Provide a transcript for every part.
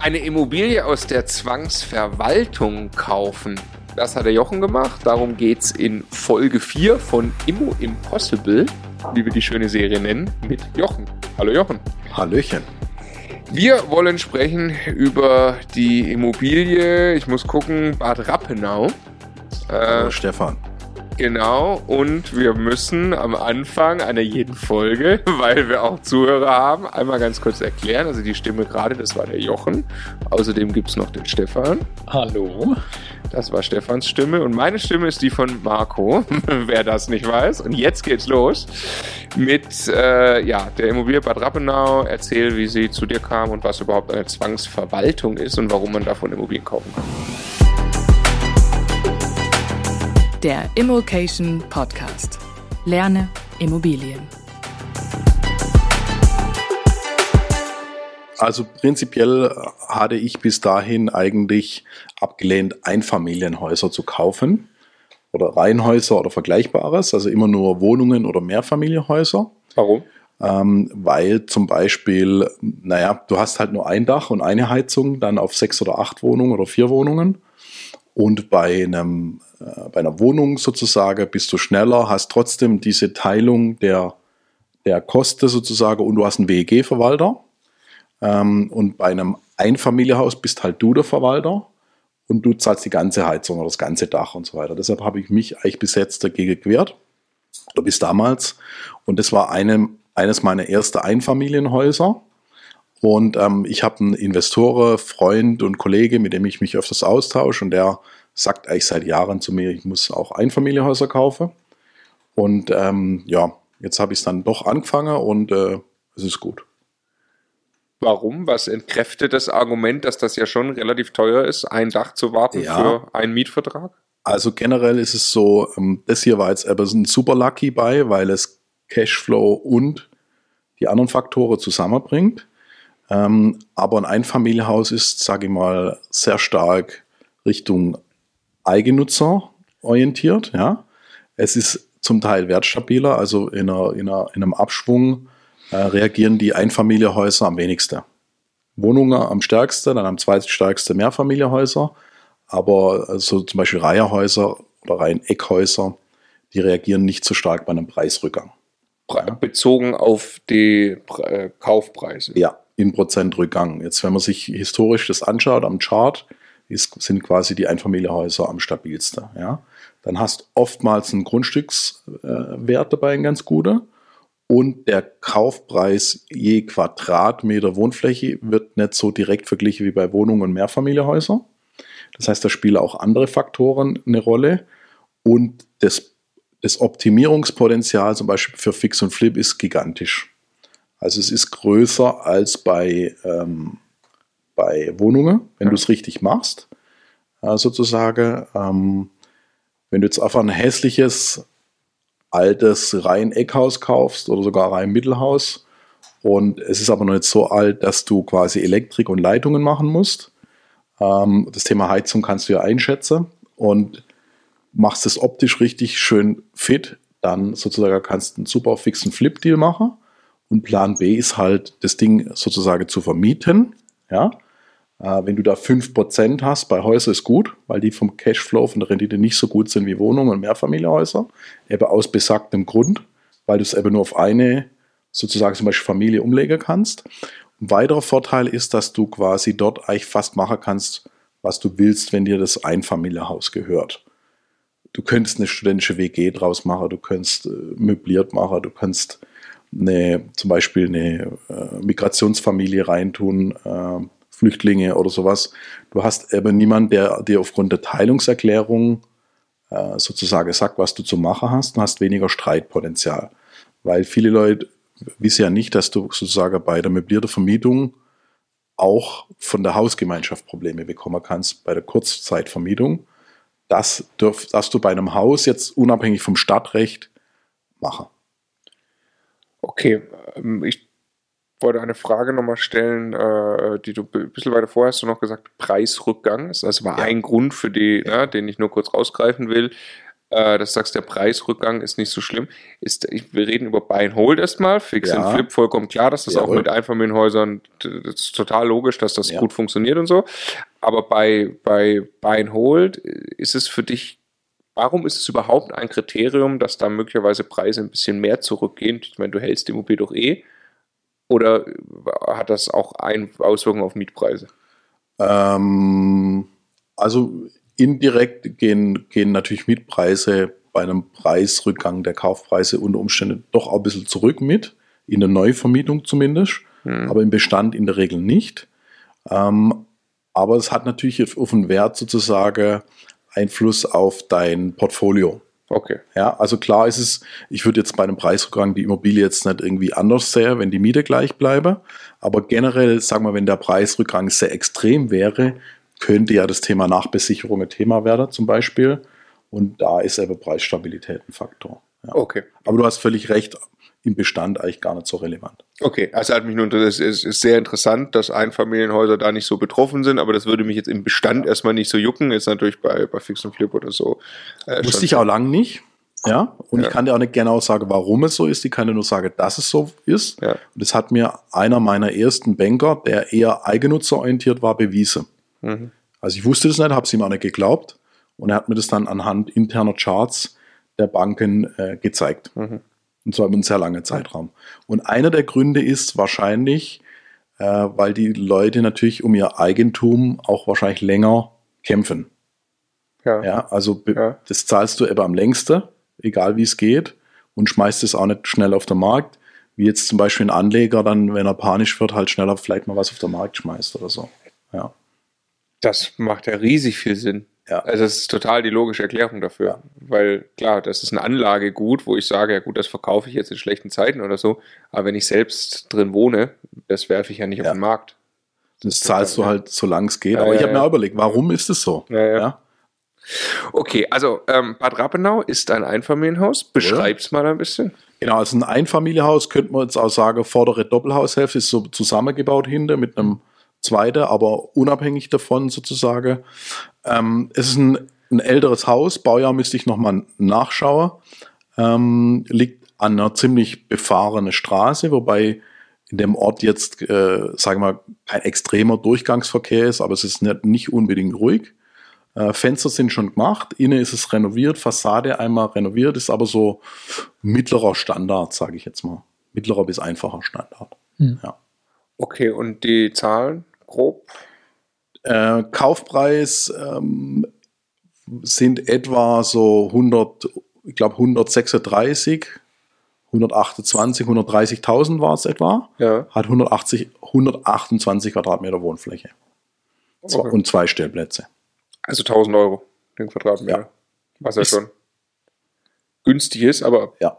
Eine Immobilie aus der Zwangsverwaltung kaufen. Das hat der Jochen gemacht. Darum geht es in Folge 4 von Immo Impossible, wie wir die schöne Serie nennen, mit Jochen. Hallo Jochen. Hallöchen. Wir wollen sprechen über die Immobilie, ich muss gucken, Bad Rappenau. Hallo äh, Stefan. Genau, und wir müssen am Anfang einer jeden Folge, weil wir auch Zuhörer haben, einmal ganz kurz erklären. Also die Stimme gerade, das war der Jochen. Außerdem gibt es noch den Stefan. Hallo. Das war Stefans Stimme und meine Stimme ist die von Marco, wer das nicht weiß. Und jetzt geht's los mit äh, ja, der Immobilie Bad Rappenau. Erzähl, wie sie zu dir kam und was überhaupt eine Zwangsverwaltung ist und warum man davon Immobilien kaufen kann. Der Immokation Podcast. Lerne Immobilien. Also prinzipiell hatte ich bis dahin eigentlich abgelehnt, Einfamilienhäuser zu kaufen oder Reihenhäuser oder Vergleichbares, also immer nur Wohnungen oder Mehrfamilienhäuser. Warum? Ähm, weil zum Beispiel, naja, du hast halt nur ein Dach und eine Heizung, dann auf sechs oder acht Wohnungen oder vier Wohnungen. Und bei einem äh, bei einer Wohnung sozusagen bist du schneller, hast trotzdem diese Teilung der, der Kosten sozusagen und du hast einen WEG-Verwalter. Ähm, und bei einem Einfamilienhaus bist halt du der Verwalter und du zahlst die ganze Heizung oder das ganze Dach und so weiter. Deshalb habe ich mich eigentlich bis jetzt dagegen gewehrt, oder bis damals. Und das war eine, eines meiner ersten Einfamilienhäuser. Und ähm, ich habe einen Investoren, Freund und Kollege, mit dem ich mich öfters austausche und der sagt eigentlich seit Jahren zu mir, ich muss auch Einfamilienhäuser kaufen. Und ähm, ja, jetzt habe ich es dann doch angefangen und äh, es ist gut. Warum? Was entkräftet das Argument, dass das ja schon relativ teuer ist, ein Dach zu warten ja. für einen Mietvertrag? Also generell ist es so, ähm, das hier war jetzt aber ein super Lucky bei, weil es Cashflow und die anderen Faktoren zusammenbringt. Ähm, aber ein Einfamilienhaus ist, sage ich mal, sehr stark Richtung Eigennutzer orientiert. Ja. Es ist zum Teil wertstabiler, also in, einer, in, einer, in einem Abschwung äh, reagieren die Einfamilienhäuser am wenigsten. Wohnungen am stärksten, dann am zweitstärksten Mehrfamilienhäuser, aber also zum Beispiel Reiherhäuser oder Reiheneckhäuser, die reagieren nicht so stark bei einem Preisrückgang. Bezogen auf die äh, Kaufpreise. Ja, in Prozent Rückgang. Jetzt, wenn man sich historisch das anschaut am Chart, ist, sind quasi die Einfamilienhäuser am stabilsten. Ja? Dann hast oftmals einen Grundstückswert dabei, ein ganz guter. Und der Kaufpreis je Quadratmeter Wohnfläche wird nicht so direkt verglichen wie bei Wohnungen und Mehrfamilienhäusern. Das heißt, da spielen auch andere Faktoren eine Rolle. Und das, das Optimierungspotenzial zum Beispiel für Fix und Flip ist gigantisch. Also es ist größer als bei ähm, bei Wohnungen, wenn ja. du es richtig machst, äh, sozusagen. Ähm, wenn du jetzt einfach ein hässliches, altes Reihen-Eckhaus kaufst oder sogar Reihen-Mittelhaus und es ist aber noch nicht so alt, dass du quasi Elektrik und Leitungen machen musst. Ähm, das Thema Heizung kannst du ja einschätzen und machst es optisch richtig schön fit, dann sozusagen kannst du einen super fixen Flip-Deal machen. Und Plan B ist halt, das Ding sozusagen zu vermieten. Ja, äh, wenn du da 5% hast, bei Häusern ist gut, weil die vom Cashflow, von der Rendite nicht so gut sind wie Wohnungen und Mehrfamilienhäuser. Eben aus besagtem Grund, weil du es eben nur auf eine, sozusagen zum Beispiel Familie umlegen kannst. Ein weiterer Vorteil ist, dass du quasi dort eigentlich fast machen kannst, was du willst, wenn dir das Einfamilienhaus gehört. Du könntest eine studentische WG draus machen, du könntest äh, möbliert machen, du kannst eine, zum Beispiel eine äh, Migrationsfamilie reintun, äh, Flüchtlinge oder sowas. Du hast eben niemanden, der dir aufgrund der Teilungserklärung äh, sozusagen sagt, was du zu machen hast. Du hast weniger Streitpotenzial. Weil viele Leute wissen ja nicht, dass du sozusagen bei der möblierten Vermietung auch von der Hausgemeinschaft Probleme bekommen kannst, bei der Kurzzeitvermietung. Das darfst du bei einem Haus jetzt unabhängig vom Stadtrecht machen. Okay, ähm, ich wollte eine Frage nochmal stellen, äh, die du ein bisschen weiter vorher hast du noch gesagt, Preisrückgang. Das war ja. ein Grund für die, ja. ne, den ich nur kurz rausgreifen will. äh, dass du sagst, der Preisrückgang ist nicht so schlimm. Ist, wir reden über Buy and Hold erstmal, Fix Ja. and Flip, vollkommen klar, dass das auch Jawohl. mit Einfamilienhäusern, das ist total logisch, dass das Ja. gut funktioniert und so. Aber bei, bei Buy and Hold ist es für dich, warum ist es überhaupt ein Kriterium, dass da möglicherweise Preise ein bisschen mehr zurückgehen? Ich meine, du hältst die Immobilie doch eh. Oder hat das auch ein Auswirkungen auf Mietpreise? Ähm, also indirekt gehen, gehen natürlich Mietpreise bei einem Preisrückgang der Kaufpreise unter Umständen doch auch ein bisschen zurück mit, in der Neuvermietung zumindest, Hm. aber im Bestand in der Regel nicht. Ähm, aber es hat natürlich auf den Wert sozusagen Einfluss auf dein Portfolio. Okay. Ja, also klar ist es, ich würde jetzt bei einem Preisrückgang die Immobilie jetzt nicht irgendwie anders sehen, wenn die Miete gleich bleibe. Aber generell, sagen wir, wenn der Preisrückgang sehr extrem wäre, könnte ja das Thema Nachbesicherung ein Thema werden, zum Beispiel. Und da ist eben Preisstabilität ein Faktor. Ja. Okay. Aber du hast völlig recht, im Bestand eigentlich gar nicht so relevant. Okay, also hat mich nur es ist, ist sehr interessant, dass Einfamilienhäuser da nicht so betroffen sind, aber das würde mich jetzt im Bestand erstmal nicht so jucken. Ist natürlich bei, bei Fix und Flip oder so. Äh, Wusste ich auch lange nicht. Ja, und Ja. ich kann dir auch nicht genau sagen, warum es so ist. Ich kann dir nur sagen, dass es so ist. Ja. Und das hat mir einer meiner ersten Banker, der eher eigennutzerorientiert war, bewiesen. Mhm. Also ich wusste das nicht, habe es ihm auch nicht geglaubt. Und er hat mir das dann anhand interner Charts der Banken äh, gezeigt. Mhm. Und zwar über einen sehr langen Zeitraum. Und einer der Gründe ist wahrscheinlich, äh, weil die Leute natürlich um ihr Eigentum auch wahrscheinlich länger kämpfen. Ja. Ja, also Ja. das zahlst du eben am längsten, egal wie es geht, und schmeißt es auch nicht schnell auf den Markt, wie jetzt zum Beispiel ein Anleger dann, wenn er panisch wird, halt schneller vielleicht mal was auf den Markt schmeißt oder so. Ja. Das macht ja riesig viel Sinn. Ja. Also das ist total die logische Erklärung dafür. Ja. Weil klar, das ist ein Anlagegut, wo ich sage, ja gut, das verkaufe ich jetzt in schlechten Zeiten oder so. Aber wenn ich selbst drin wohne, das werfe ich ja nicht Ja. auf den Markt. Das zahlst du halt, solange es geht. Ja, Aber ich habe mir ja. auch überlegt, warum ist es so? Ja, ja. Okay, also ähm, Bad Rappenau ist ein Einfamilienhaus. Beschreib's mal ein bisschen. Genau, also ein Einfamilienhaus könnte man jetzt auch sagen, vordere Doppelhaushälfte ist so zusammengebaut hinter mit einem zweiten, aber unabhängig davon sozusagen. Ähm, es ist ein, ein älteres Haus, Baujahr müsste ich nochmal nachschauen. Ähm, liegt an einer ziemlich befahrenen Straße, wobei in dem Ort jetzt, äh, sagen wir mal, kein extremer Durchgangsverkehr ist, aber es ist nicht, nicht unbedingt ruhig. Äh, Fenster sind schon gemacht, innen ist es renoviert, Fassade einmal renoviert, ist aber so mittlerer Standard, sage ich jetzt mal. Mittlerer bis einfacher Standard. Ja. Okay, und die Zahlen grob? Äh, Kaufpreis ähm, sind etwa so 100, ich glaube 136, 128, 130.000 war es etwa. Ja. Hat 180, 128 Quadratmeter Wohnfläche Zwei- Okay. und zwei Stellplätze. Also 1000 Euro den Quadratmeter. Ja. Was ja Ist- schon günstig ist, aber Ja,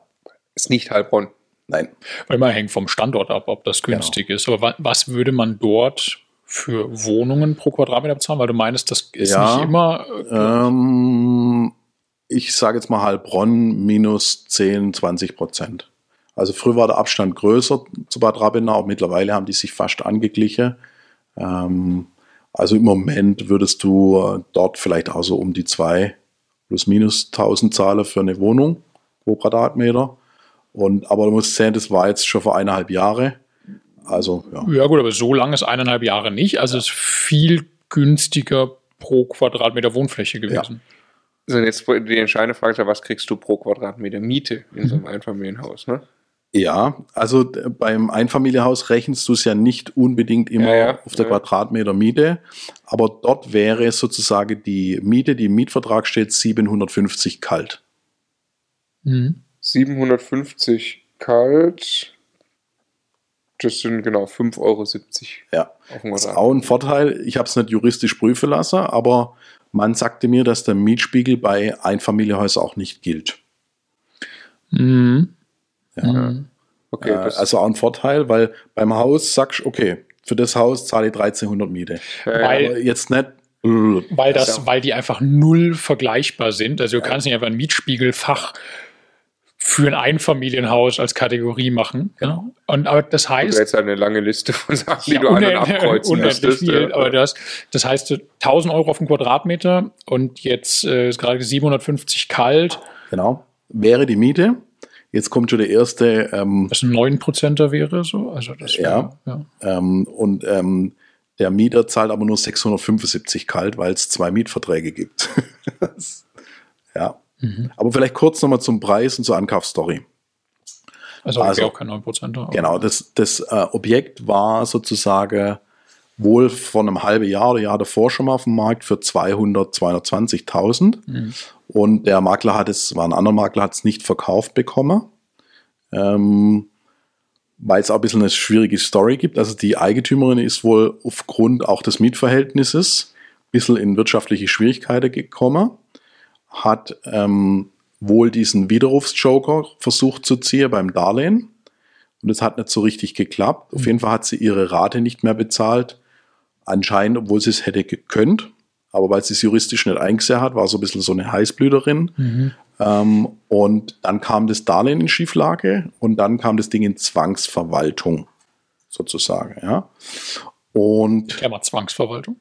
ist nicht Heilbronn. nein. Weil man hängt vom Standort ab, ob das Genau. günstig ist. Aber wa was würde man dort für Wohnungen pro Quadratmeter bezahlen? Weil du meinst, das ist Ja. nicht immer. äh, Ähm, ich sage jetzt mal Heilbronn minus 10, 20 Prozent. Also früher war der Abstand größer zu Bad Rappenau, mittlerweile haben die sich fast angeglichen. Ähm, also im Moment würdest du dort vielleicht auch so um die zwei plus minus 1000 zahlen für eine Wohnung pro Quadratmeter. Und, aber du musst sehen, das war jetzt schon vor eineinhalb Jahre. Also, ja. ja, gut, aber so lange ist eineinhalb Jahre nicht. Also es ist viel günstiger pro Quadratmeter Wohnfläche gewesen. Also jetzt die entscheidende Frage ist ja, was kriegst du pro Quadratmeter Miete in so einem Einfamilienhaus? Ne? Ja, also beim Einfamilienhaus rechnest du es ja nicht unbedingt immer Ja, ja, auf der ja. Quadratmeter Miete, aber dort wäre sozusagen die Miete, die im Mietvertrag steht, 750 kalt. Mhm. 750 kalt. Das sind genau 5,70 Euro Ja, das ist auch ein Vorteil. Ich habe es nicht juristisch prüfen lassen, aber man sagte mir, dass der Mietspiegel bei Einfamilienhäusern auch nicht gilt. Mhm. Ja. Mhm. Okay, Äh, also auch ein Vorteil, weil beim Haus sagst du, okay, für das Haus zahle ich 1300 Miete. ja, ja. weil- Aber jetzt nicht, Weil, das, Ja. weil die einfach null vergleichbar sind. Also du kannst nicht einfach ein Mietspiegelfach für ein Einfamilienhaus als Kategorie machen. Ja. Und aber das heißt. Du jetzt eine lange Liste von Sachen, die ja, du an- und abkreuzen müsstest. Viel, aber das, das heißt 1000 Euro auf den Quadratmeter und jetzt äh, ist gerade 750 kalt. Genau. Wäre die Miete. Jetzt kommt schon der erste. Ähm, das ein 9%er wäre so. Also das wär, ja. ja. Ähm, und ähm, der Mieter zahlt aber nur 675 kalt, weil es zwei Mietverträge gibt. ja. Mhm. Aber vielleicht kurz nochmal zum Preis und zur Ankaufsstory. Also, also auch kein 9%. Genau, das, das äh, Objekt war sozusagen wohl vor einem halben Jahr oder Jahr davor schon mal auf dem Markt für 200, 220.000. Mhm. Und der Makler hat es, war ein anderer Makler, hat es nicht verkauft bekommen. Ähm, weil es auch ein bisschen eine schwierige Story gibt. Also die Eigentümerin ist wohl aufgrund auch des Mietverhältnisses ein bisschen in wirtschaftliche Schwierigkeiten gekommen, hat ähm, wohl diesen Widerrufsjoker versucht zu ziehen beim Darlehen und es hat nicht so richtig geklappt. Auf jeden Fall hat sie ihre Rate nicht mehr bezahlt, anscheinend, obwohl sie es hätte gekönnt. Aber weil sie es juristisch nicht eingesehen hat, war so ein bisschen so eine Heißblüterin. Mhm. Ähm, und dann kam das Darlehen in Schieflage und dann kam das Ding in Zwangsverwaltung, sozusagen. Ja. Und mal Zwangsverwaltung.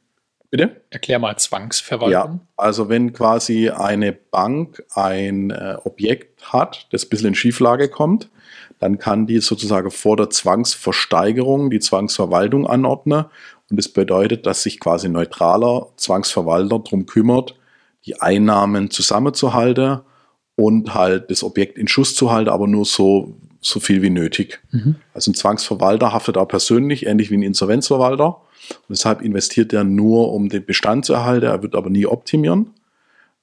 Bitte? Erklär mal Zwangsverwaltung. Ja, also wenn quasi eine Bank ein äh, Objekt hat, das ein bisschen in Schieflage kommt, dann kann die sozusagen vor der Zwangsversteigerung die Zwangsverwaltung anordnen. Und das bedeutet, dass sich quasi ein neutraler Zwangsverwalter darum kümmert, die Einnahmen zusammenzuhalten und halt das Objekt in Schuss zu halten, aber nur so, so viel wie nötig. Mhm. Also ein Zwangsverwalter haftet auch persönlich, ähnlich wie ein Insolvenzverwalter. Und deshalb investiert er nur, um den Bestand zu erhalten, er wird aber nie optimieren.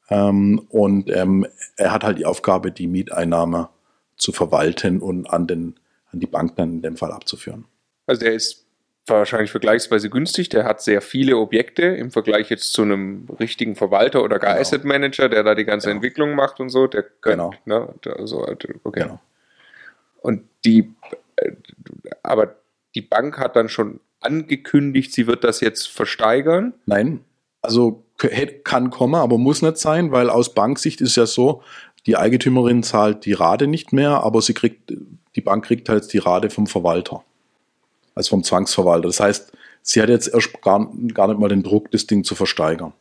Ähm, und ähm, er hat halt die Aufgabe, die Mieteinnahme zu verwalten und an, den, an die Bank dann in dem Fall abzuführen. Also der ist wahrscheinlich vergleichsweise günstig. Der hat sehr viele Objekte im Vergleich jetzt zu einem richtigen Verwalter oder gar genau. Asset Manager, der da die ganze genau. Entwicklung macht und so. Der kann, genau. Ne, also, okay. Genau. Und die, äh, aber die Bank hat dann schon angekündigt, sie wird das jetzt versteigern? Nein, also kann kommen, aber muss nicht sein, weil aus Banksicht ist ja so, die Eigentümerin zahlt die Rate nicht mehr, aber sie kriegt, die Bank kriegt halt die Rate vom Verwalter als vom Zwangsverwalter. Das heißt, sie hat jetzt erst gar, gar nicht mal den Druck, das Ding zu versteigern.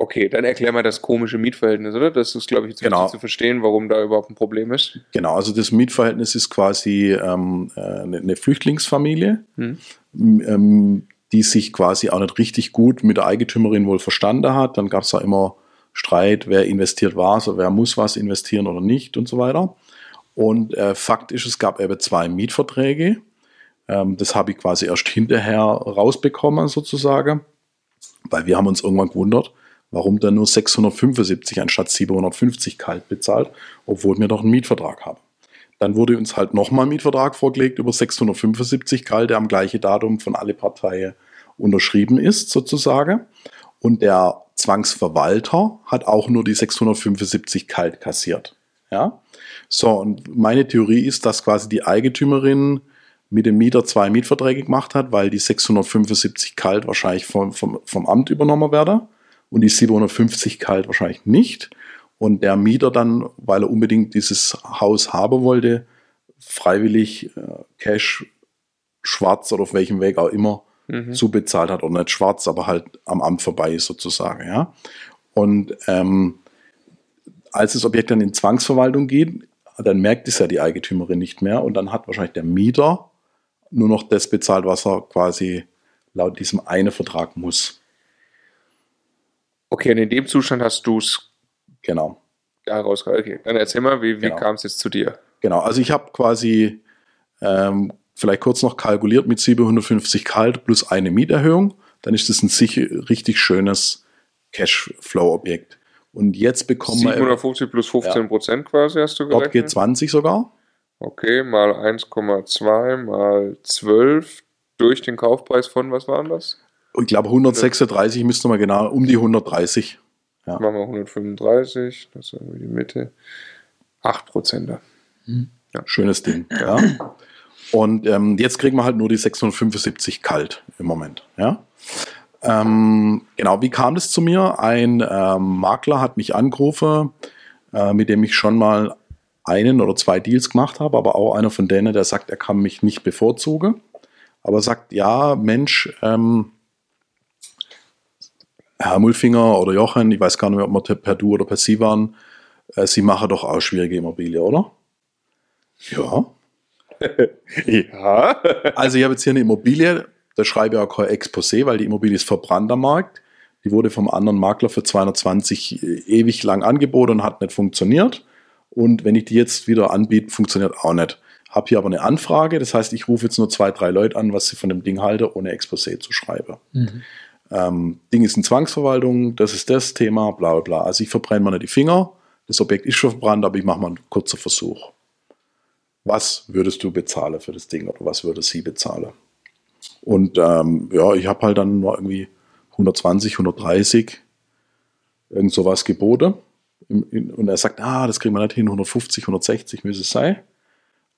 Okay, dann erklär mal das komische Mietverhältnis, oder? Das ist, glaube ich, jetzt genau. zu verstehen, warum da überhaupt ein Problem ist. Genau, also das Mietverhältnis ist quasi ähm, äh, eine Flüchtlingsfamilie, hm. ähm, die sich quasi auch nicht richtig gut mit der Eigentümerin wohl verstanden hat. Dann gab es da immer Streit, wer investiert was, oder wer muss was investieren oder nicht und so weiter. Und äh, Fakt ist, es gab eben zwei Mietverträge. Ähm, das habe ich quasi erst hinterher rausbekommen, sozusagen, weil wir haben uns irgendwann gewundert, warum der nur 675 anstatt 750 kalt bezahlt, obwohl wir doch einen Mietvertrag haben. Dann wurde uns halt nochmal ein Mietvertrag vorgelegt über 675 kalt, der am gleichen Datum von alle Parteien unterschrieben ist, sozusagen. Und der Zwangsverwalter hat auch nur die 675 kalt kassiert. Ja? So, und meine Theorie ist, dass quasi die Eigentümerin mit dem Mieter zwei Mietverträge gemacht hat, weil die 675 kalt wahrscheinlich vom, vom, vom Amt übernommen werden und die 750 kalt wahrscheinlich nicht. Und der Mieter dann, weil er unbedingt dieses Haus haben wollte, freiwillig äh, Cash schwarz oder auf welchem Weg auch immer mhm. zubezahlt hat. Oder nicht schwarz, aber halt am Amt vorbei ist sozusagen. Ja? Und ähm, als das Objekt dann in Zwangsverwaltung geht, dann merkt es ja die Eigentümerin nicht mehr und dann hat wahrscheinlich der Mieter nur noch das bezahlt, was er quasi laut diesem einen Vertrag muss. Okay, und in dem Zustand hast du es genau daraus. Okay, dann erzähl mal, wie, wie genau. kam es jetzt zu dir? Genau, also ich habe quasi ähm, vielleicht kurz noch kalkuliert mit 750 kalt plus eine Mieterhöhung. Dann ist das ein sicher, richtig schönes Cashflow-Objekt. Und jetzt bekommen 750 wir. plus 15 Prozent ja. quasi, hast du gerechnet? Dort geht 20 sogar. Okay, mal 1,2 mal 12 durch den Kaufpreis von, was waren das? Ich glaube 136 müsste man genau, um die 130. Ja. Machen wir 135, das ist irgendwie die Mitte. 8 Prozent. Mhm. Ja. Schönes Ding, ja. Und ähm, jetzt kriegen wir halt nur die 675 kalt im Moment, ja. Ähm, genau, wie kam das zu mir? Ein ähm, Makler hat mich angerufen äh, mit dem ich schon mal einen oder zwei Deals gemacht habe, aber auch einer von denen, der sagt, er kann mich nicht bevorzugen, aber sagt, ja, Mensch, ähm, Herr Mulfinger oder Jochen, ich weiß gar nicht mehr, ob wir per Du oder per Sie waren, äh, Sie machen doch auch schwierige Immobilie, oder? Ja. ja. also ich habe jetzt hier eine Immobilie, da schreibe ich auch kein Exposé, weil die Immobilie ist verbrannt am Markt. Die wurde vom anderen Makler für 220 ewig lang angeboten und hat nicht funktioniert. Und wenn ich die jetzt wieder anbiete, funktioniert auch nicht. Habe hier aber eine Anfrage, das heißt, ich rufe jetzt nur zwei, drei Leute an, was sie von dem Ding halten, ohne Exposé zu schreiben. Mhm. Ähm, Ding ist in Zwangsverwaltung, das ist das Thema, bla bla bla. Also ich verbrenne mir nicht die Finger, das Objekt ist schon verbrannt, aber ich mache mal einen kurzen Versuch. Was würdest du bezahlen für das Ding oder was würde sie bezahlen? Und ähm, ja, ich habe halt dann irgendwie 120, 130, irgend sowas geboten. Und er sagt, ah, das kriegen wir nicht hin, 150, 160 müsste es sein.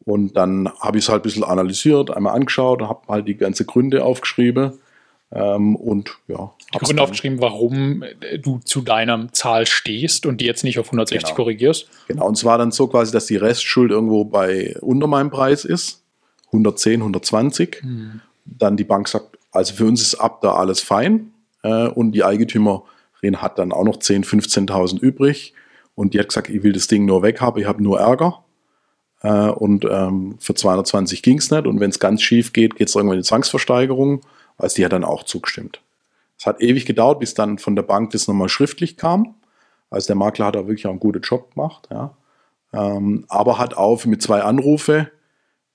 Und dann habe ich es halt ein bisschen analysiert, einmal angeschaut, habe halt die ganzen Gründe aufgeschrieben. Ähm, und ja. Die Gründe aufgeschrieben, warum du zu deiner Zahl stehst und die jetzt nicht auf 160 genau. korrigierst. Genau, und zwar dann so quasi, dass die Restschuld irgendwo bei unter meinem Preis ist. 110, 120. Hm. Dann die Bank sagt, also für uns ist ab da alles fein. Äh, und die Eigentümerin hat dann auch noch 10.000, 15.000 übrig. Und die hat gesagt, ich will das Ding nur weghaben, ich habe nur Ärger. Äh, und ähm, für 220 ging es nicht. Und wenn es ganz schief geht, geht es irgendwann in die Zwangsversteigerung. Also die hat dann auch zugestimmt. Es hat ewig gedauert, bis dann von der Bank das nochmal schriftlich kam. Also der Makler hat da wirklich auch einen guten Job gemacht. Ja. Ähm, aber hat auch mit zwei Anrufe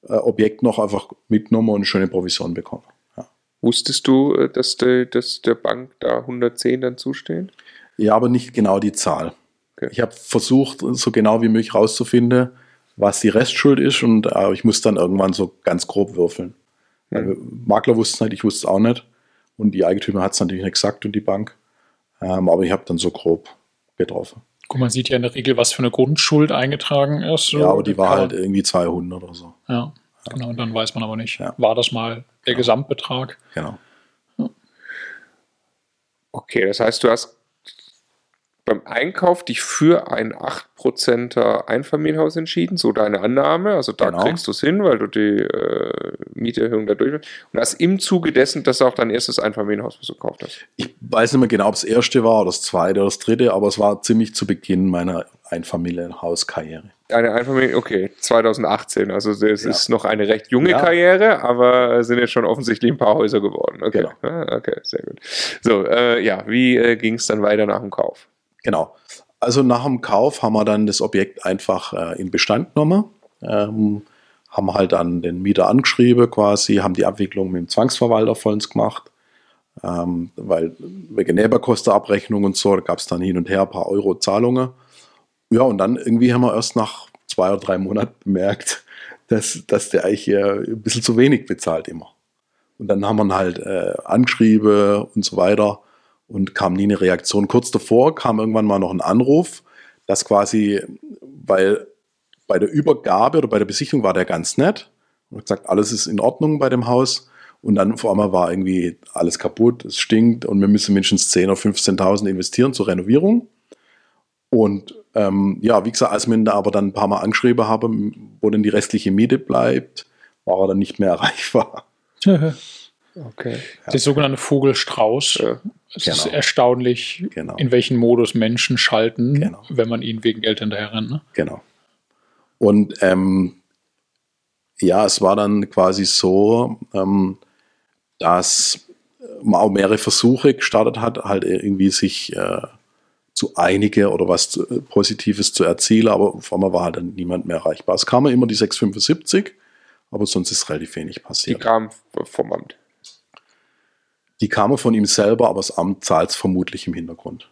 äh, Objekt noch einfach mitgenommen und eine schöne Provision bekommen. Ja. Wusstest du, äh, dass, de, dass der Bank da 110 dann zustehen? Ja, aber nicht genau die Zahl. Okay. Ich habe versucht, so genau wie möglich rauszufinden, was die Restschuld ist und äh, ich muss dann irgendwann so ganz grob würfeln. Mhm. Makler wussten es nicht, ich wusste es auch nicht. Und die Eigentümer hat es natürlich nicht gesagt und die Bank. Ähm, aber ich habe dann so grob getroffen. Guck, man sieht ja in der Regel, was für eine Grundschuld eingetragen ist. So. Ja, aber die war halt irgendwie 200 oder so. Ja, ja. genau. Und dann weiß man aber nicht, ja. war das mal der ja. Gesamtbetrag? Genau. Okay, das heißt, du hast beim Einkauf dich für ein 8%er Einfamilienhaus entschieden, so deine Annahme. Also da genau. kriegst du es hin, weil du die äh, Mieterhöhung da durch Und hast im Zuge dessen das auch dein erstes Einfamilienhaus, du gekauft hast. Ich weiß nicht mehr genau, ob es das erste war oder das zweite oder das dritte, aber es war ziemlich zu Beginn meiner Einfamilienhauskarriere. Eine Einfamilien, okay, 2018. Also es ja. ist noch eine recht junge ja. Karriere, aber sind jetzt schon offensichtlich ein paar Häuser geworden. Okay, genau. Ah, okay, sehr gut. So, äh, ja, wie äh, ging es dann weiter nach dem Kauf? Genau. Also nach dem Kauf haben wir dann das Objekt einfach äh, in Bestand genommen, ähm, haben halt dann den Mieter angeschrieben quasi, haben die Abwicklung mit dem Zwangsverwalter vollends gemacht, ähm, weil wegen Nebenkostenabrechnung und so, da gab es dann hin und her ein paar Euro Zahlungen. Ja, und dann irgendwie haben wir erst nach zwei oder drei Monaten bemerkt, dass, dass der eigentlich äh, ein bisschen zu wenig bezahlt immer. Und dann haben wir ihn halt äh, angeschrieben und so weiter und kam nie eine Reaktion. Kurz davor kam irgendwann mal noch ein Anruf, dass quasi, weil bei der Übergabe oder bei der Besichtigung war der ganz nett und hat gesagt, alles ist in Ordnung bei dem Haus. Und dann vor einmal war irgendwie alles kaputt, es stinkt und wir müssen mindestens 10.000 oder 15.000 investieren zur Renovierung. Und ähm, ja, wie gesagt, als wir ihn da aber dann ein paar Mal angeschrieben haben, wo denn die restliche Miete bleibt, war er dann nicht mehr erreichbar. Okay. Der sogenannte Vogelstrauß. Es genau. ist erstaunlich, genau. in welchen Modus Menschen schalten, genau. wenn man ihnen wegen Geld hinterher rennt. Ne? Genau. Und ähm, ja, es war dann quasi so, ähm, dass man auch mehrere Versuche gestartet hat, halt irgendwie sich äh, zu einigen oder was zu, äh, Positives zu erzielen, aber vor allem war halt dann niemand mehr erreichbar. Es kam immer die 675, aber sonst ist relativ wenig passiert. Die kam vom Amt. Die kamen von ihm selber, aber das Amt zahlt es vermutlich im Hintergrund.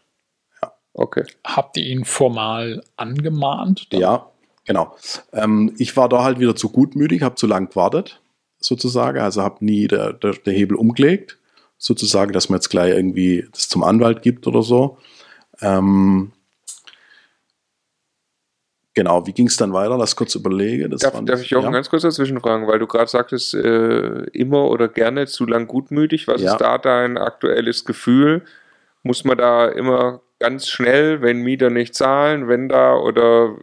Ja. Okay. Habt ihr ihn formal angemahnt? Dann? Ja, genau. Ähm, ich war da halt wieder zu gutmütig, habe zu lang gewartet, sozusagen. Also habe nie der, der, der, Hebel umgelegt, sozusagen, dass man jetzt gleich irgendwie das zum Anwalt gibt oder so. Ähm, Genau, wie ging es dann weiter? Lass kurz überlegen. Das darf, darf ich auch ja. ganz kurz dazwischen fragen, weil du gerade sagtest, äh, immer oder gerne zu lang gutmütig. Was ja. ist da dein aktuelles Gefühl? Muss man da immer ganz schnell, wenn Mieter nicht zahlen, wenn da oder.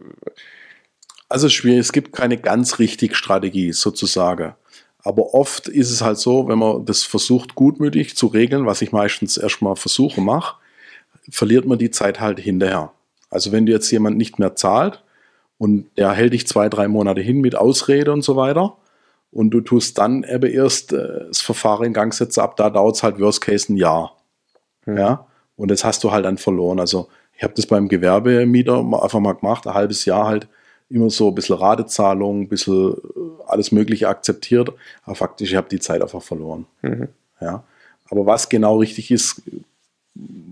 Also schwierig, es gibt keine ganz richtige Strategie sozusagen. Aber oft ist es halt so, wenn man das versucht, gutmütig zu regeln, was ich meistens erstmal versuche, mache, verliert man die Zeit halt hinterher. Also wenn dir jetzt jemand nicht mehr zahlt und der hält dich zwei, drei Monate hin mit Ausrede und so weiter und du tust dann eben erst äh, das Verfahren in Gang setzen, ab da dauert es halt Worst Case ein Jahr. Mhm. Ja, und das hast du halt dann verloren. Also ich habe das beim Gewerbemieter einfach mal gemacht, ein halbes Jahr halt immer so ein bisschen Ratezahlung, ein bisschen äh, alles Mögliche akzeptiert, aber faktisch, ich habe die Zeit einfach verloren. Mhm. Ja. Aber was genau richtig ist,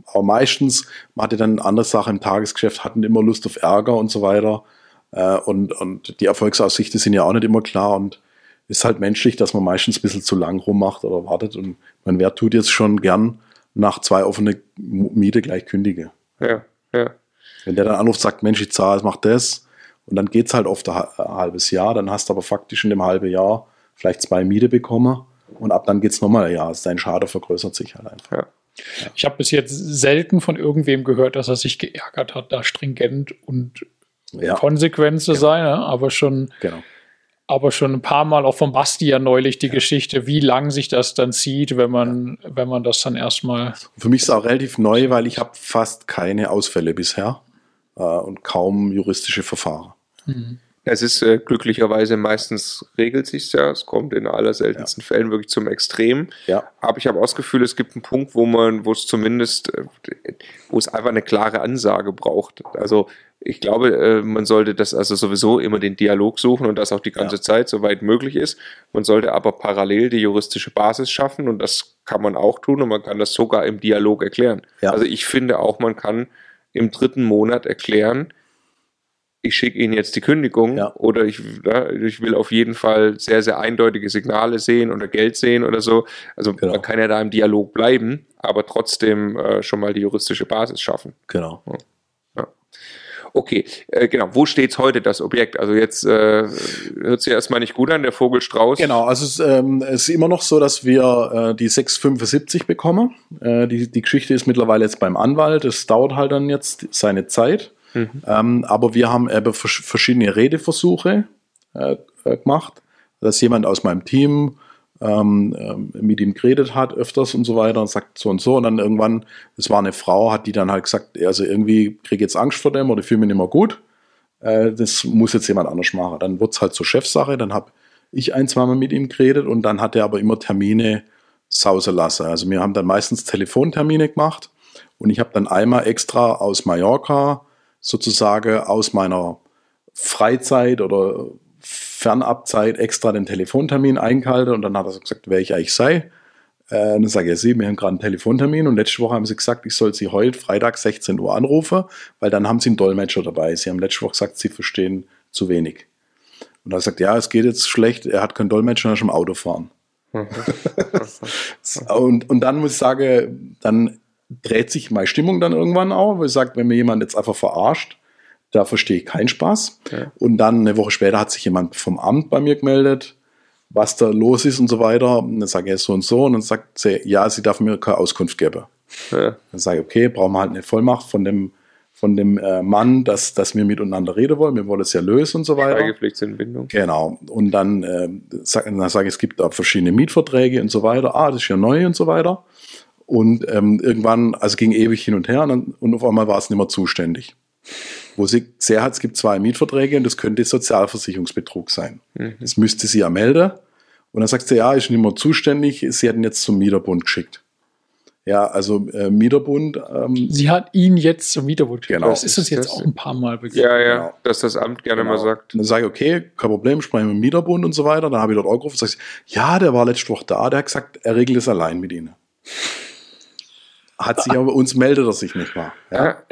aber meistens, man hatte dann andere Sachen im Tagesgeschäft, hatten immer Lust auf Ärger und so weiter. Äh, und, und die Erfolgsaussichten sind ja auch nicht immer klar und ist halt menschlich, dass man meistens ein bisschen zu lang rummacht oder wartet. Und man wer tut jetzt schon gern nach zwei offene Miete gleich kündige. Ja, ja. Wenn der dann anruft, sagt, Mensch, ich zahle, mach das. Und dann geht es halt oft ein halbes Jahr. Dann hast du aber faktisch in dem halben Jahr vielleicht zwei Miete bekommen. Und ab dann geht es nochmal ein Jahr. Also dein Schade vergrößert sich halt einfach. Ja. Ich habe bis jetzt selten von irgendwem gehört, dass er sich geärgert hat, da stringent und ja. konsequent zu genau. sein, ne? aber schon. Genau. Aber schon ein paar Mal auch von Basti ja neulich die ja. Geschichte, wie lang sich das dann zieht, wenn man, ja. wenn man das dann erstmal. Für mich ist es auch relativ neu, weil ich habe fast keine Ausfälle bisher äh, und kaum juristische Verfahren. Mhm. Es ist äh, glücklicherweise meistens regelt sich ja. Es kommt in aller seltensten ja. Fällen wirklich zum Extrem. Ja. Aber ich habe auch das Gefühl, es gibt einen Punkt, wo man, wo es zumindest, äh, wo es einfach eine klare Ansage braucht. Also ich glaube, äh, man sollte das also sowieso immer den Dialog suchen und das auch die ganze ja. Zeit, soweit möglich ist. Man sollte aber parallel die juristische Basis schaffen und das kann man auch tun und man kann das sogar im Dialog erklären. Ja. Also ich finde auch, man kann im dritten Monat erklären, ich schicke Ihnen jetzt die Kündigung ja. oder ich, ich will auf jeden Fall sehr, sehr eindeutige Signale sehen oder Geld sehen oder so. Also genau. man kann ja da im Dialog bleiben, aber trotzdem äh, schon mal die juristische Basis schaffen. Genau. Okay, äh, genau. Wo steht heute, das Objekt? Also jetzt äh, hört sich erstmal nicht gut an, der Vogelstrauß. Genau, also es, ähm, es ist immer noch so, dass wir äh, die 675 bekommen. Äh, die, die Geschichte ist mittlerweile jetzt beim Anwalt. Es dauert halt dann jetzt seine Zeit. Mhm. Ähm, aber wir haben eben verschiedene Redeversuche äh, äh, gemacht, dass jemand aus meinem Team ähm, ähm, mit ihm geredet hat öfters und so weiter und sagt so und so und dann irgendwann, es war eine Frau, hat die dann halt gesagt, also irgendwie kriege ich jetzt Angst vor dem oder fühle mich nicht mehr gut, äh, das muss jetzt jemand anders machen. Dann wird es halt zur Chefsache, dann habe ich ein, zweimal mit ihm geredet und dann hat er aber immer Termine sausen lassen. Also wir haben dann meistens Telefontermine gemacht und ich habe dann einmal extra aus Mallorca sozusagen aus meiner Freizeit oder Fernabzeit extra den Telefontermin eingehalten und dann hat er gesagt, wer ich eigentlich sei. Äh, dann sage ich, Sie, wir haben gerade einen Telefontermin und letzte Woche haben Sie gesagt, ich soll Sie heute Freitag 16 Uhr anrufen, weil dann haben Sie einen Dolmetscher dabei. Sie haben letzte Woche gesagt, Sie verstehen zu wenig. Und er sagt, ja, es geht jetzt schlecht, er hat keinen Dolmetscher, er ist im Auto fahren. und, und dann muss ich sagen, dann dreht sich meine Stimmung dann irgendwann auch, weil ich sage, wenn mir jemand jetzt einfach verarscht, da verstehe ich keinen Spaß. Ja. Und dann eine Woche später hat sich jemand vom Amt bei mir gemeldet, was da los ist und so weiter. Und dann sage ich so und so und dann sagt sie, ja, sie darf mir keine Auskunft geben. Ja. Dann sage ich, okay, brauchen wir halt eine Vollmacht von dem, von dem äh, Mann, dass, dass wir miteinander reden wollen, wir wollen es ja lösen und so weiter. Schweigepflichtsentbindung. Genau. Und dann, äh, sag, dann sage ich, es gibt da verschiedene Mietverträge und so weiter. Ah, das ist ja neu und so weiter. Und ähm, irgendwann, also ging ewig hin und her und, dann, und auf einmal war es nicht mehr zuständig. Wo sie sehr hat, es gibt zwei Mietverträge und das könnte Sozialversicherungsbetrug sein. Mhm. Das müsste sie ja melden. Und dann sagt sie, ja, ist nicht mehr zuständig, sie hätten jetzt zum Mieterbund geschickt. Ja, also äh, Mieterbund. Ähm, sie hat ihn jetzt zum Mieterbund geschickt. Genau. Das ist uns jetzt auch ein paar Mal begegnet. Ja, ja, genau. dass das Amt gerne genau. mal sagt. Und dann sage ich, okay, kein Problem, sprechen wir mit dem Mieterbund und so weiter. Dann habe ich dort auch gerufen und sage, ja, der war letzte Woche da, der hat gesagt, er regelt es allein mit ihnen hat sich aber uns meldet er sich nicht mal. Ja?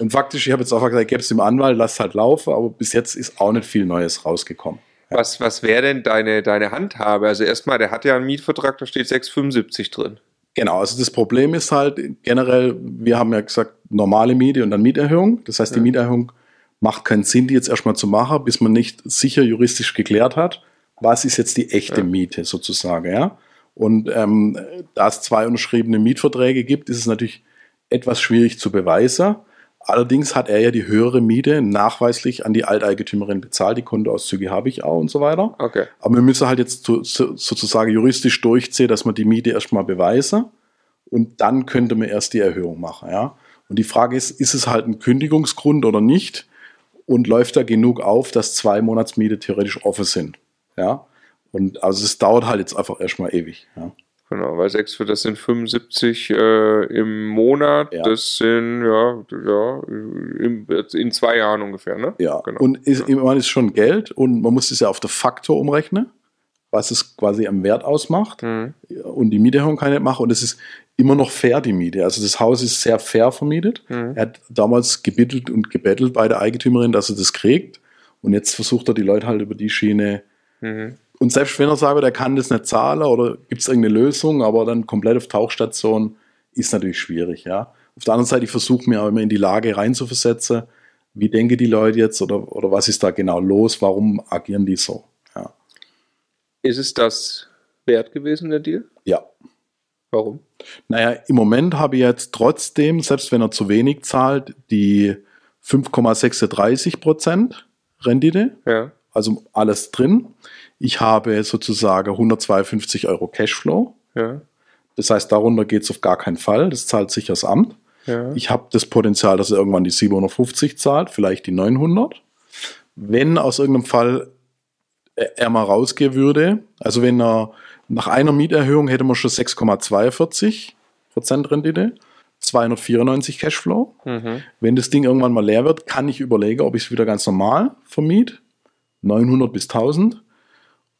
Und faktisch, ich habe jetzt auch gesagt, gäbe es dem Anwalt, lass halt laufen, aber bis jetzt ist auch nicht viel Neues rausgekommen. Ja. Was, was wäre denn deine, deine Handhabe? Also erstmal, der hat ja einen Mietvertrag, da steht 675 drin. Genau, also das Problem ist halt generell, wir haben ja gesagt, normale Miete und dann Mieterhöhung. Das heißt, die ja. Mieterhöhung macht keinen Sinn, die jetzt erstmal zu machen, bis man nicht sicher juristisch geklärt hat, was ist jetzt die echte. Miete sozusagen, ja. Und ähm, da es zwei unterschriebene Mietverträge gibt, ist es natürlich etwas schwierig zu beweisen. Allerdings hat er ja die höhere Miete nachweislich an die Alteigentümerin bezahlt. Die Kontoauszüge habe ich auch und so weiter. Okay. Aber wir müssen halt jetzt so, so, sozusagen juristisch durchziehen, dass man die Miete erstmal beweise und dann könnte man erst die Erhöhung machen. Ja? Und die Frage ist, ist es halt ein Kündigungsgrund oder nicht? Und läuft da genug auf, dass zwei Monatsmiete theoretisch offen sind? Ja. Und also es dauert halt jetzt einfach erstmal ewig. Ja. Genau, weil 6 für das sind 75 äh, im Monat, ja. das sind ja, ja in, in, zwei Jahren ungefähr, ne? Ja, genau. und ist, ja. man ist schon Geld und man muss es ja auf den Faktor umrechnen, was es quasi am Wert ausmacht mhm. und die Mieterhöhung kann ich nicht machen und es ist immer noch fair, die Miete. Also das Haus ist sehr fair vermietet. Mhm. Er hat damals gebittelt und gebettelt bei der Eigentümerin, dass er das kriegt und jetzt versucht er die Leute halt über die Schiene mhm und selbst wenn er sagt, er kann das nicht zahlen oder gibt es irgendeine Lösung, aber dann komplett auf Tauchstation ist natürlich schwierig, ja. Auf der anderen Seite, ich versuche mir auch immer in die Lage reinzuversetzen, wie denken die Leute jetzt oder, oder was ist da genau los, warum agieren die so, ja. Ist es das wert gewesen, der Deal? Ja. Warum? Naja, im Moment habe ich jetzt trotzdem, selbst wenn er zu wenig zahlt, die 5,36 Prozent Rendite. Ja. Also alles drin. Ich habe sozusagen 152 Euro Cashflow. Ja. Das heißt, darunter geht es auf gar keinen Fall. Das zahlt sich das Amt. Ja. Ich habe das Potenzial, dass er irgendwann die 750 zahlt, vielleicht die 900. Wenn aus irgendeinem Fall er mal rausgehen würde, also wenn er nach einer Mieterhöhung hätte man schon 6,42 Prozent Rendite, 294 Cashflow. Mhm. Wenn das Ding irgendwann mal leer wird, kann ich überlegen, ob ich es wieder ganz normal vermiete, 900 bis 1000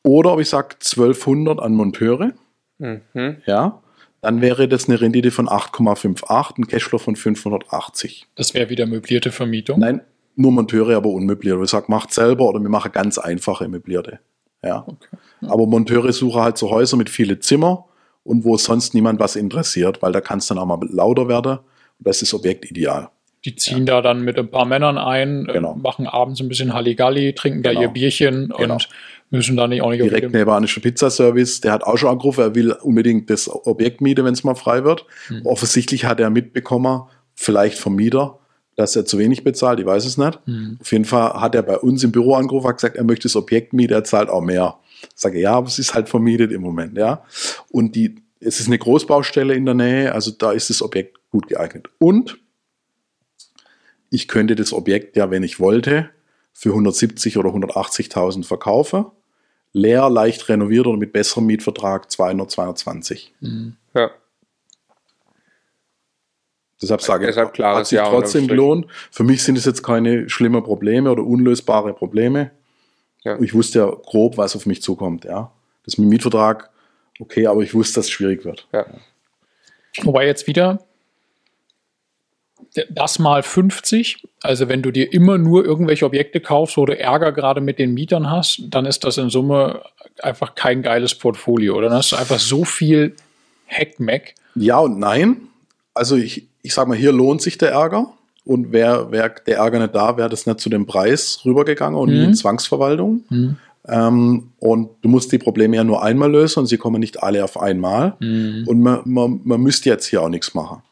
oder ob ich sage 1200 an Monteure, mhm. ja, dann wäre das eine Rendite von 8,58, ein Cashflow von 580. Das wäre wieder möblierte Vermietung? Nein, nur Monteure, aber unmöbliert. Ich sage, macht selber oder wir machen ganz einfache möblierte. Ja. Okay. ja. Aber Monteure suchen halt so Häuser mit vielen Zimmer und wo sonst niemand was interessiert, weil da kann es dann auch mal lauter werden. Und das ist Objekt ideal. Die ziehen ja. da dann mit ein paar Männern ein, äh, genau. machen abends ein bisschen Halligalli, trinken genau. da ihr Bierchen genau. und müssen da nicht auch nicht Direkt nebenanischer Pizzaservice, der hat auch schon angerufen, er will unbedingt das Objekt mieten, wenn es mal frei wird. Hm. Offensichtlich hat er mitbekommen, vielleicht vom Mieter, dass er zu wenig bezahlt, ich weiß es nicht. Hm. Auf jeden Fall hat er bei uns im Büro angerufen, hat gesagt, er möchte das Objekt mieten, er zahlt auch mehr. Ich sage, ja, aber es ist halt vermietet im Moment, ja. Und die, es ist eine Großbaustelle in der Nähe, also da ist das Objekt gut geeignet. Und ich könnte das Objekt ja, wenn ich wollte, für 170 oder 180.000 verkaufen. Leer, leicht renoviert oder mit besserem Mietvertrag 200, 220. Mhm. Ja. Deshalb sage ich, Deshalb hat sich trotzdem gelohnt. Für mich sind es jetzt keine schlimmen Probleme oder unlösbare Probleme. Ja. Ich wusste ja grob, was auf mich zukommt. Ja. Das mit dem Mietvertrag, okay, aber ich wusste, dass es schwierig wird. Ja. Wobei jetzt wieder das mal 50. Also wenn du dir immer nur irgendwelche Objekte kaufst, wo du Ärger gerade mit den Mietern hast, dann ist das in Summe einfach kein geiles Portfolio. Dann hast du einfach so viel Hackmack. Ja und nein. Also ich, ich sag mal, hier lohnt sich der Ärger. Und wäre wär der Ärger nicht da, wäre das nicht zu dem Preis rübergegangen und mhm. in Zwangsverwaltung. Mhm. Ähm, und du musst die Probleme ja nur einmal lösen und sie kommen nicht alle auf einmal. Mhm. Und man, man, man müsste jetzt hier auch nichts machen.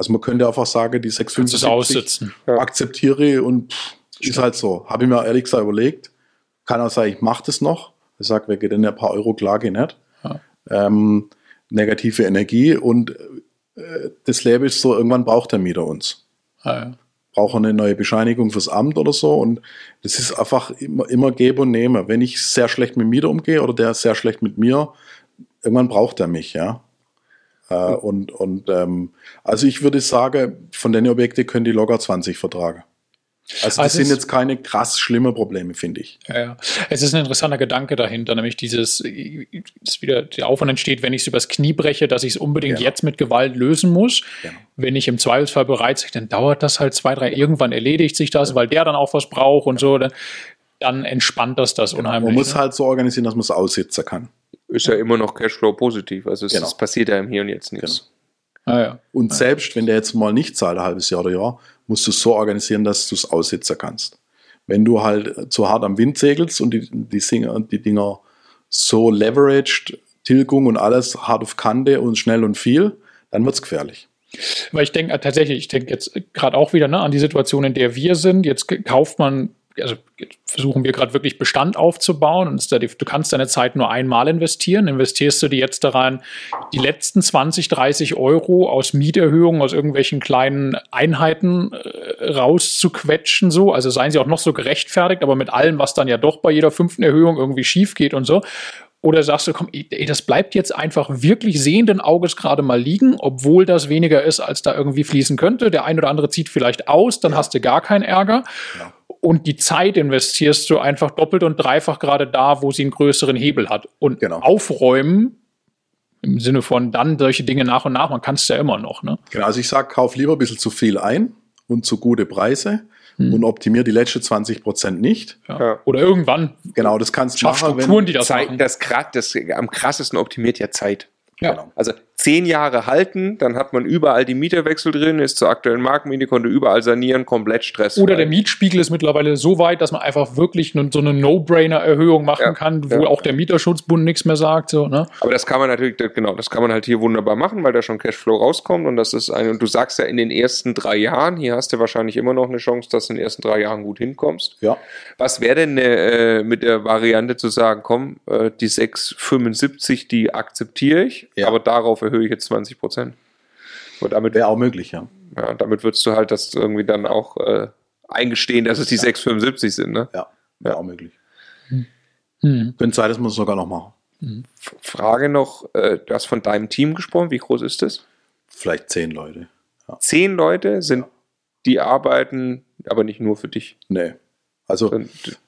Also man könnte einfach sagen, die 675 akzeptiere und pff, ist halt so. Habe ich mir ehrlich gesagt überlegt. Kann auch sagen, ich mache das noch. Ich sage, wir gehen ein paar Euro klar, geht nicht. Ja. Ähm, negative Energie und äh, das Leben ist so, irgendwann braucht der Mieter uns. Ah, ja. Braucht er eine neue Bescheinigung fürs Amt oder so und das ist einfach immer, immer gebe und nehme. Wenn ich sehr schlecht mit dem Mieter umgehe oder der sehr schlecht mit mir, irgendwann braucht er mich, ja. Äh, und und ähm, also ich würde sagen, von den Objekten können die locker 20 vertragen. Also das also sind jetzt keine krass schlimme Probleme, finde ich. Ja, ja, es ist ein interessanter Gedanke dahinter, nämlich dieses, dass wieder der Aufwand entsteht, wenn ich es übers Knie breche, dass ich es unbedingt genau. jetzt mit Gewalt lösen muss. Genau. Wenn ich im Zweifelsfall bereit bin, dann dauert das halt zwei, drei, irgendwann erledigt sich das, weil der dann auch was braucht und so, dann, dann entspannt das das genau. unheimlich. Man muss ne? halt so organisieren, dass man es aussitzen kann ist ja immer noch Cashflow positiv. Also es, genau. es passiert ja im Hier und Jetzt nichts. Genau. Ah, ja. Und selbst wenn der jetzt mal nicht zahlt, ein halbes Jahr oder Jahr, musst du es so organisieren, dass du es aussitzen kannst. Wenn du halt zu hart am Wind segelst und die, die, Singer, die Dinger so leveraged, Tilgung und alles hart auf Kante und schnell und viel, dann wird es gefährlich. Weil ich denke äh, tatsächlich, ich denke jetzt gerade auch wieder ne, an die Situation, in der wir sind. Jetzt kauft man also versuchen wir gerade wirklich Bestand aufzubauen und du kannst deine Zeit nur einmal investieren. Investierst du die jetzt daran, die letzten 20, 30 Euro aus Mieterhöhungen, aus irgendwelchen kleinen Einheiten äh, rauszuquetschen, so, also seien sie auch noch so gerechtfertigt, aber mit allem, was dann ja doch bei jeder fünften Erhöhung irgendwie schief geht und so. Oder sagst du, komm, ey, das bleibt jetzt einfach wirklich sehenden Auges gerade mal liegen, obwohl das weniger ist, als da irgendwie fließen könnte. Der ein oder andere zieht vielleicht aus, dann ja. hast du gar keinen Ärger. Ja und die Zeit investierst du einfach doppelt und dreifach gerade da, wo sie einen größeren Hebel hat. Und genau. aufräumen im Sinne von dann solche Dinge nach und nach, man kann es ja immer noch. Ne? Genau, also ich sage, kauf lieber ein bisschen zu viel ein und zu gute Preise hm. und optimier die letzten 20 Prozent nicht. Ja. Oder irgendwann. Genau, das kannst du machen. Strukturen, wenn die das Zeit, machen. Das, das, am krassesten optimiert ja Zeit. Ja. Genau. Also zehn Jahre halten, dann hat man überall die Mieterwechsel drin, ist zur aktuellen Marktmiete, konnte überall sanieren, komplett Stress. Oder der Mietspiegel ist mittlerweile so weit, dass man einfach wirklich so eine No-Brainer-Erhöhung machen ja, kann, wo ja, auch der Mieterschutzbund nichts mehr sagt. So, ne? Aber das kann man natürlich, genau, das kann man halt hier wunderbar machen, weil da schon Cashflow rauskommt und das ist eine, und du sagst ja in den ersten drei Jahren, hier hast du wahrscheinlich immer noch eine Chance, dass du in den ersten drei Jahren gut hinkommst. Ja. Was wäre denn äh, mit der Variante zu sagen, komm, äh, die 6,75, die akzeptiere ich, ja. aber darauf erhöhe ich jetzt 20 Prozent. Wäre auch möglich, ja. Ja, damit würdest du halt das irgendwie dann auch äh, eingestehen, dass es die ja. 675 sind, ne? Ja, wäre ja. auch möglich. Hm. Könnte sein, dass wir es sogar noch machen. Hm. Frage noch, äh, du hast von deinem Team gesprochen, wie groß ist das? Vielleicht zehn Leute. Ja. Zehn Leute sind, die arbeiten, aber nicht nur für dich. Nee. Also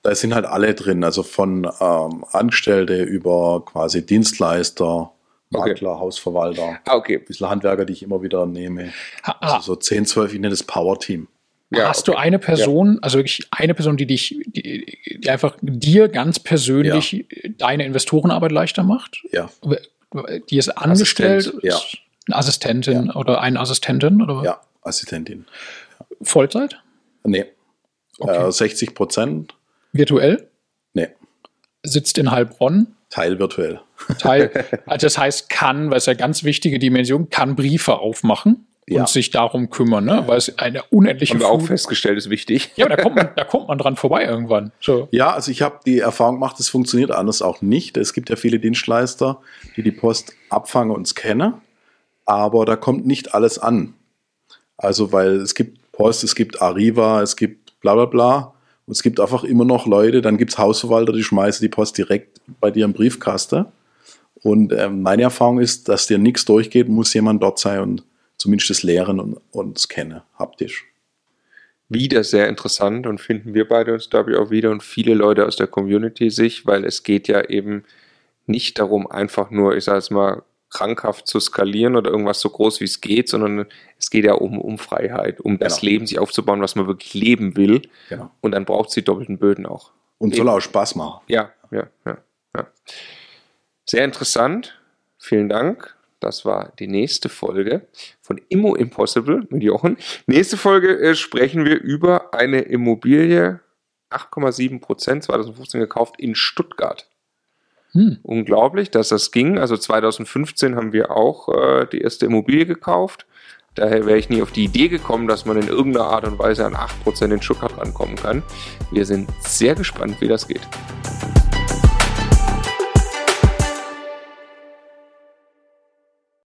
da sind halt alle drin, also von ähm, Angestellte über quasi Dienstleister, Makler, okay. Hausverwalter, ah, okay. ein bisschen Handwerker, die ich immer wieder nehme. Ah, also so 10, 12, ich nenne das Power-Team. Ja, Hast okay. du eine Person, ja. also wirklich eine Person, die dich, die, die einfach dir ganz persönlich ja. deine Investorenarbeit leichter macht? Ja. Die ist angestellt, Assistent, ja. eine Assistentin oder eine Assistentin? Oder? Ja, Assistentin. Vollzeit? Nee. Okay. Äh, 60 Prozent. Virtuell? Nee. Sitzt in Heilbronn? Teil virtuell. Teil, also das heißt, kann, weil es ja ganz wichtige Dimension, kann Briefe aufmachen und ja. sich darum kümmern, ne? weil es eine unendliche Haben wir auch festgestellt, ist wichtig. Ja, da kommt man, da kommt man dran vorbei irgendwann. So. Ja, also ich habe die Erfahrung gemacht, es funktioniert anders auch nicht. Es gibt ja viele Dienstleister, die die Post abfangen und scannen, aber da kommt nicht alles an. Also, weil es gibt Post, es gibt Arriva, es gibt bla bla bla. Und es gibt einfach immer noch Leute, dann gibt es Hausverwalter, die schmeißen die Post direkt bei dir im Briefkasten. Und äh, meine Erfahrung ist, dass dir nichts durchgeht, muss jemand dort sein und zumindest das lehren und, und scannen, haptisch. Wieder sehr interessant und finden wir beide uns, glaube ich, auch wieder und viele Leute aus der Community sich, weil es geht ja eben nicht darum, einfach nur, ich sage es mal, krankhaft zu skalieren oder irgendwas so groß wie es geht, sondern es geht ja um, um Freiheit, um genau. das Leben sich aufzubauen, was man wirklich leben will. Genau. Und dann braucht sie doppelten Böden auch. Und soll auch Spaß machen. Ja, ja, ja, ja. Sehr interessant. Vielen Dank. Das war die nächste Folge von Immo Impossible mit Jochen. Nächste Folge äh, sprechen wir über eine Immobilie, 8,7 Prozent, 2015 gekauft in Stuttgart. Hm. Unglaublich, dass das ging. Also 2015 haben wir auch äh, die erste Immobilie gekauft. Daher wäre ich nie auf die Idee gekommen, dass man in irgendeiner Art und Weise an 8% in Stuttgart rankommen kann. Wir sind sehr gespannt, wie das geht.